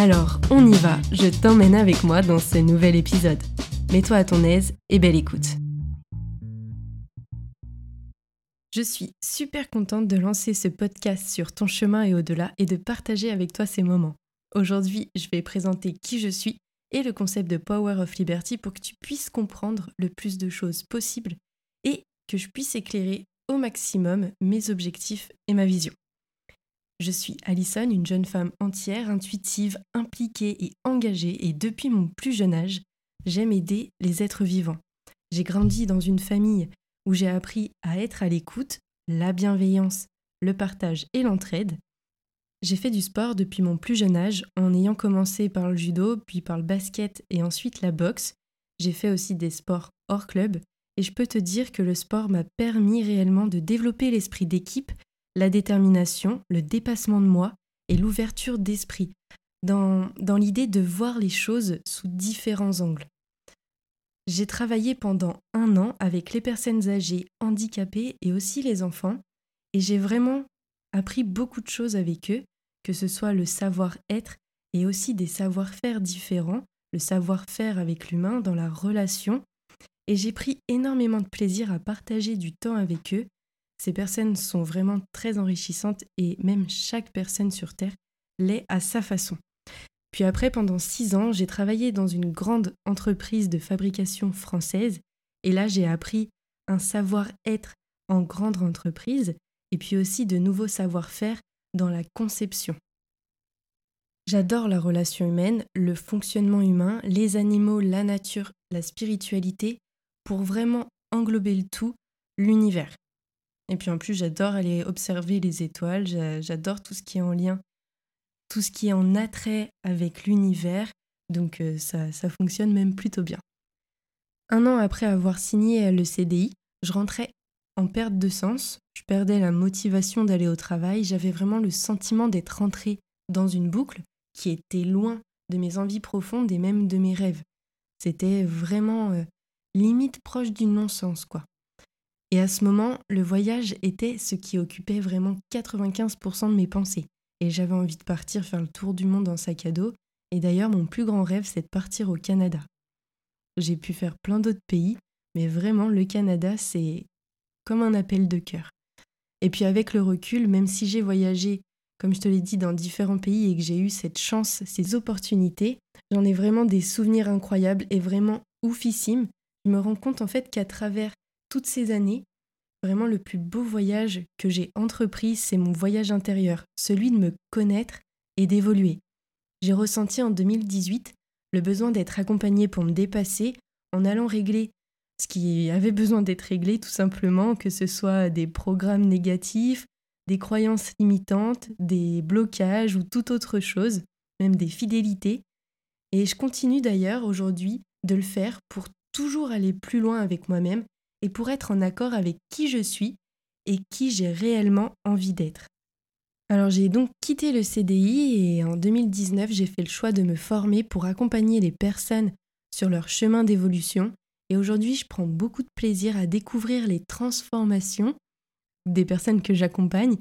Alors, on y va, je t'emmène avec moi dans ce nouvel épisode. Mets-toi à ton aise et belle écoute. Je suis super contente de lancer ce podcast sur ton chemin et au-delà et de partager avec toi ces moments. Aujourd'hui, je vais présenter qui je suis et le concept de Power of Liberty pour que tu puisses comprendre le plus de choses possibles et que je puisse éclairer au maximum mes objectifs et ma vision. Je suis Alison, une jeune femme entière, intuitive, impliquée et engagée et depuis mon plus jeune âge, j'aime aider les êtres vivants. J'ai grandi dans une famille où j'ai appris à être à l'écoute, la bienveillance, le partage et l'entraide j'ai fait du sport depuis mon plus jeune âge, en ayant commencé par le judo, puis par le basket et ensuite la boxe. J'ai fait aussi des sports hors club, et je peux te dire que le sport m'a permis réellement de développer l'esprit d'équipe, la détermination, le dépassement de moi et l'ouverture d'esprit, dans, l'idée de voir les choses sous différents angles. J'ai travaillé pendant un an avec les personnes âgées, handicapées et aussi les enfants, et j'ai vraiment appris beaucoup de choses avec eux que ce soit le savoir-être et aussi des savoir-faire différents, le savoir-faire avec l'humain dans la relation. Et j'ai pris énormément de plaisir à partager du temps avec eux. Ces personnes sont vraiment très enrichissantes et même chaque personne sur Terre l'est à sa façon. Puis après, pendant six ans, j'ai travaillé dans une grande entreprise de fabrication française et là, j'ai appris un savoir-être en grande entreprise et puis aussi de nouveaux savoir-faire dans la conception. J'adore la relation humaine, le fonctionnement humain, les animaux, la nature, la spiritualité, pour vraiment englober le tout, l'univers. Et puis en plus, j'adore aller observer les étoiles, j'adore tout ce qui est en lien, tout ce qui est en attrait avec l'univers, donc euh, ça, ça fonctionne même plutôt bien. Un an après avoir signé le CDI, je rentrais en perte de sens, je perdais la motivation d'aller au travail, j'avais vraiment le sentiment d'être rentrée dans une boucle qui était loin de mes envies profondes et même de mes rêves. C'était vraiment euh, limite proche du non-sens, quoi. Et à ce moment, le voyage était ce qui occupait vraiment 95% de mes pensées. Et j'avais envie de partir faire le tour du monde en sac à dos. Et d'ailleurs, mon plus grand rêve, c'est de partir au Canada. J'ai pu faire plein d'autres pays, mais vraiment, le Canada, c'est comme un appel de cœur. Et puis avec le recul, même si j'ai voyagé, comme je te l'ai dit, dans différents pays et que j'ai eu cette chance, ces opportunités, j'en ai vraiment des souvenirs incroyables et vraiment oufissimes. Je me rends compte en fait qu'à travers toutes ces années, vraiment le plus beau voyage que j'ai entrepris, c'est mon voyage intérieur, celui de me connaître et d'évoluer. J'ai ressenti en 2018 le besoin d'être accompagnée pour me dépasser en allant régler ce qui avait besoin d'être réglé tout simplement, que ce soit des programmes négatifs, des croyances limitantes, des blocages ou toute autre chose, même des fidélités. Et je continue d'ailleurs aujourd'hui de le faire pour toujours aller plus loin avec moi-même et pour être en accord avec qui je suis et qui j'ai réellement envie d'être. Alors j'ai donc quitté le CDI et en 2019 j'ai fait le choix de me former pour accompagner les personnes sur leur chemin d'évolution et aujourd'hui je prends beaucoup de plaisir à découvrir les transformations des personnes que j'accompagne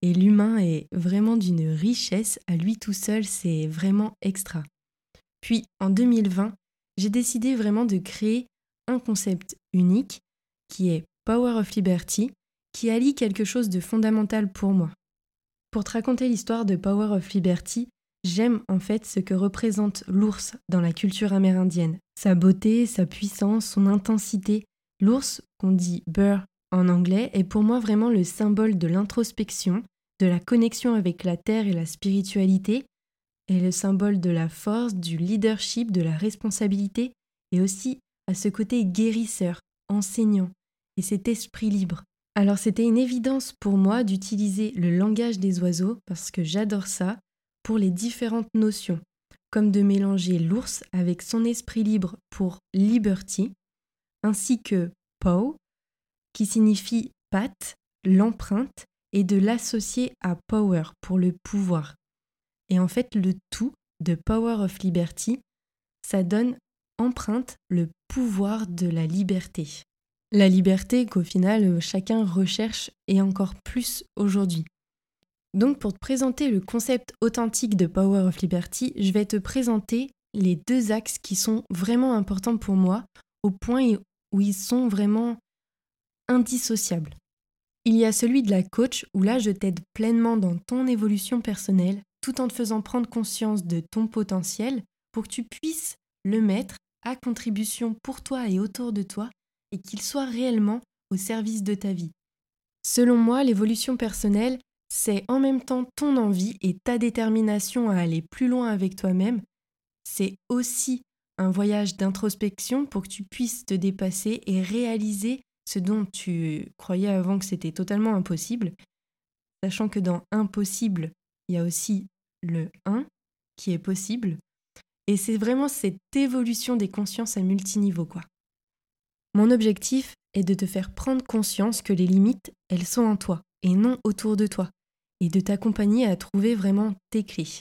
et l'humain est vraiment d'une richesse à lui tout seul, c'est vraiment extra. Puis en 2020, j'ai décidé vraiment de créer un concept unique qui est Power of Liberty, qui allie quelque chose de fondamental pour moi. Pour te raconter l'histoire de Power of Liberty, j'aime en fait ce que représente l'ours dans la culture amérindienne. Sa beauté, sa puissance, son intensité. L'ours, qu'on dit bear en anglais, est pour moi vraiment le symbole de l'introspection, de la connexion avec la terre et la spiritualité, et le symbole de la force, du leadership, de la responsabilité, et aussi à ce côté guérisseur, enseignant, et cet esprit libre. Alors c'était une évidence pour moi d'utiliser le langage des oiseaux, parce que j'adore ça, pour les différentes notions, comme de mélanger l'ours avec son esprit libre pour liberty, ainsi que paw, qui signifie patte, l'empreinte, et de l'associer à power pour le pouvoir. Et en fait, le tout de Power of Liberty, ça donne empreinte le pouvoir de la liberté. La liberté qu'au final chacun recherche et encore plus aujourd'hui. Donc pour te présenter le concept authentique de Power of Liberty, je vais te présenter les deux axes qui sont vraiment importants pour moi, au point où ils sont vraiment indissociables. Il y a celui de la coach où là je t'aide pleinement dans ton évolution personnelle tout en te faisant prendre conscience de ton potentiel pour que tu puisses le mettre à contribution pour toi et autour de toi et qu'il soit réellement au service de ta vie. Selon moi, l'évolution personnelle, c'est en même temps ton envie et ta détermination à aller plus loin avec toi-même. C'est aussi un voyage d'introspection pour que tu puisses te dépasser et réaliser ce dont tu croyais avant que c'était totalement impossible, sachant que dans impossible, il y a aussi le 1 qui est possible. Et c'est vraiment cette évolution des consciences à multiniveau, quoi. Mon objectif est de te faire prendre conscience que les limites, elles sont en toi et non autour de toi, et de t'accompagner à trouver vraiment tes clés.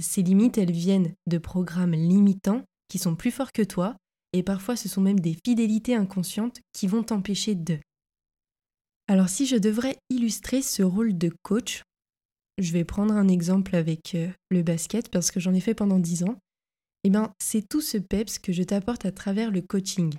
Ces limites, elles viennent de programmes limitants qui sont plus forts que toi, et parfois ce sont même des fidélités inconscientes qui vont t'empêcher de. Alors si je devrais illustrer ce rôle de coach, je vais prendre un exemple avec euh, le basket parce que j'en ai fait pendant 10 ans. Eh bien, c'est tout ce peps que je t'apporte à travers le coaching.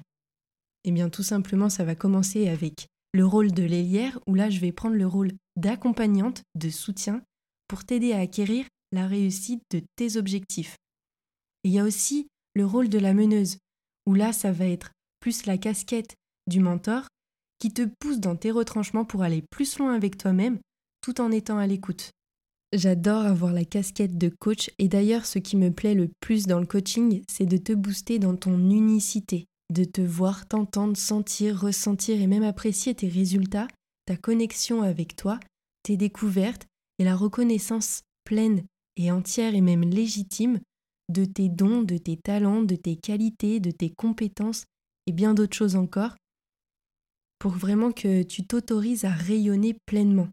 Eh bien, tout simplement, ça va commencer avec le rôle de l'ailière où là, je vais prendre le rôle d'accompagnante, de soutien pour t'aider à acquérir la réussite de tes objectifs. il y a aussi le rôle de la meneuse où là, ça va être plus la casquette du mentor qui te pousse dans tes retranchements pour aller plus loin avec toi-même tout en étant à l'écoute. J'adore avoir la casquette de coach et d'ailleurs ce qui me plaît le plus dans le coaching, c'est de te booster dans ton unicité, de te voir, t'entendre, sentir, ressentir et même apprécier tes résultats, ta connexion avec toi, tes découvertes et la reconnaissance pleine et entière et même légitime de tes dons, de tes talents, de tes qualités, de tes compétences et bien d'autres choses encore, pour vraiment que tu t'autorises à rayonner pleinement.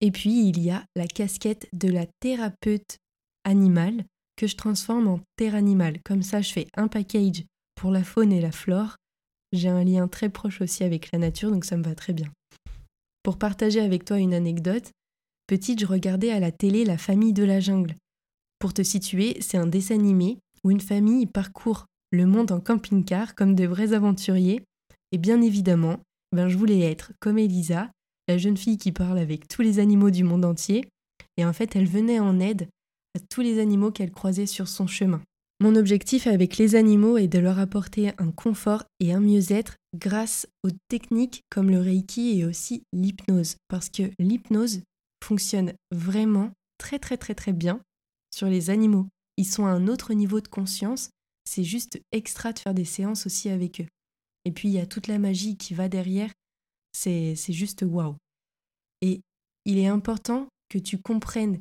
Et puis, il y a la casquette de la thérapeute animale que je transforme en terre animale. Comme ça, je fais un package pour la faune et la flore. J'ai un lien très proche aussi avec la nature, donc ça me va très bien. Pour partager avec toi une anecdote, petite, je regardais à la télé La famille de la jungle. Pour te situer, c'est un dessin animé où une famille parcourt le monde en camping-car comme de vrais aventuriers. Et bien évidemment, ben je voulais être comme Elisa, la jeune fille qui parle avec tous les animaux du monde entier, et en fait elle venait en aide à tous les animaux qu'elle croisait sur son chemin. Mon objectif avec les animaux est de leur apporter un confort et un mieux-être grâce aux techniques comme le Reiki et aussi l'hypnose, parce que l'hypnose fonctionne vraiment très très très très bien sur les animaux. Ils sont à un autre niveau de conscience, c'est juste extra de faire des séances aussi avec eux. Et puis il y a toute la magie qui va derrière c'est juste waouh. Et il est important que tu comprennes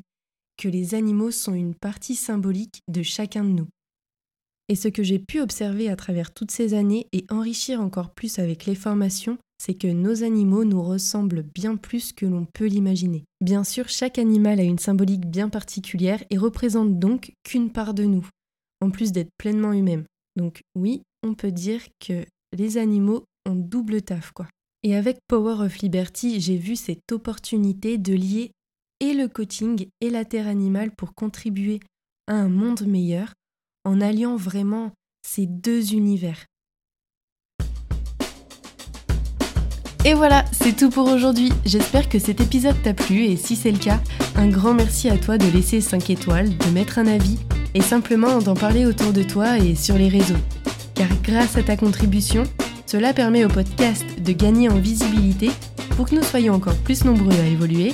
que les animaux sont une partie symbolique de chacun de nous. Et ce que j'ai pu observer à travers toutes ces années et enrichir encore plus avec les formations, c'est que nos animaux nous ressemblent bien plus que l'on peut l'imaginer. Bien sûr, chaque animal a une symbolique bien particulière et représente donc qu'une part de nous, en plus d'être pleinement eux-mêmes. Donc oui, on peut dire que les animaux ont double taf, quoi. Et avec Power of Liberty, j'ai vu cette opportunité de lier et le coaching et la terre animale pour contribuer à un monde meilleur en alliant vraiment ces deux univers. Et voilà, c'est tout pour aujourd'hui. J'espère que cet épisode t'a plu et si c'est le cas, un grand merci à toi de laisser 5 étoiles, de mettre un avis et simplement d'en parler autour de toi et sur les réseaux. Car grâce à ta contribution, cela permet au podcast de gagner en visibilité pour que nous soyons encore plus nombreux à évoluer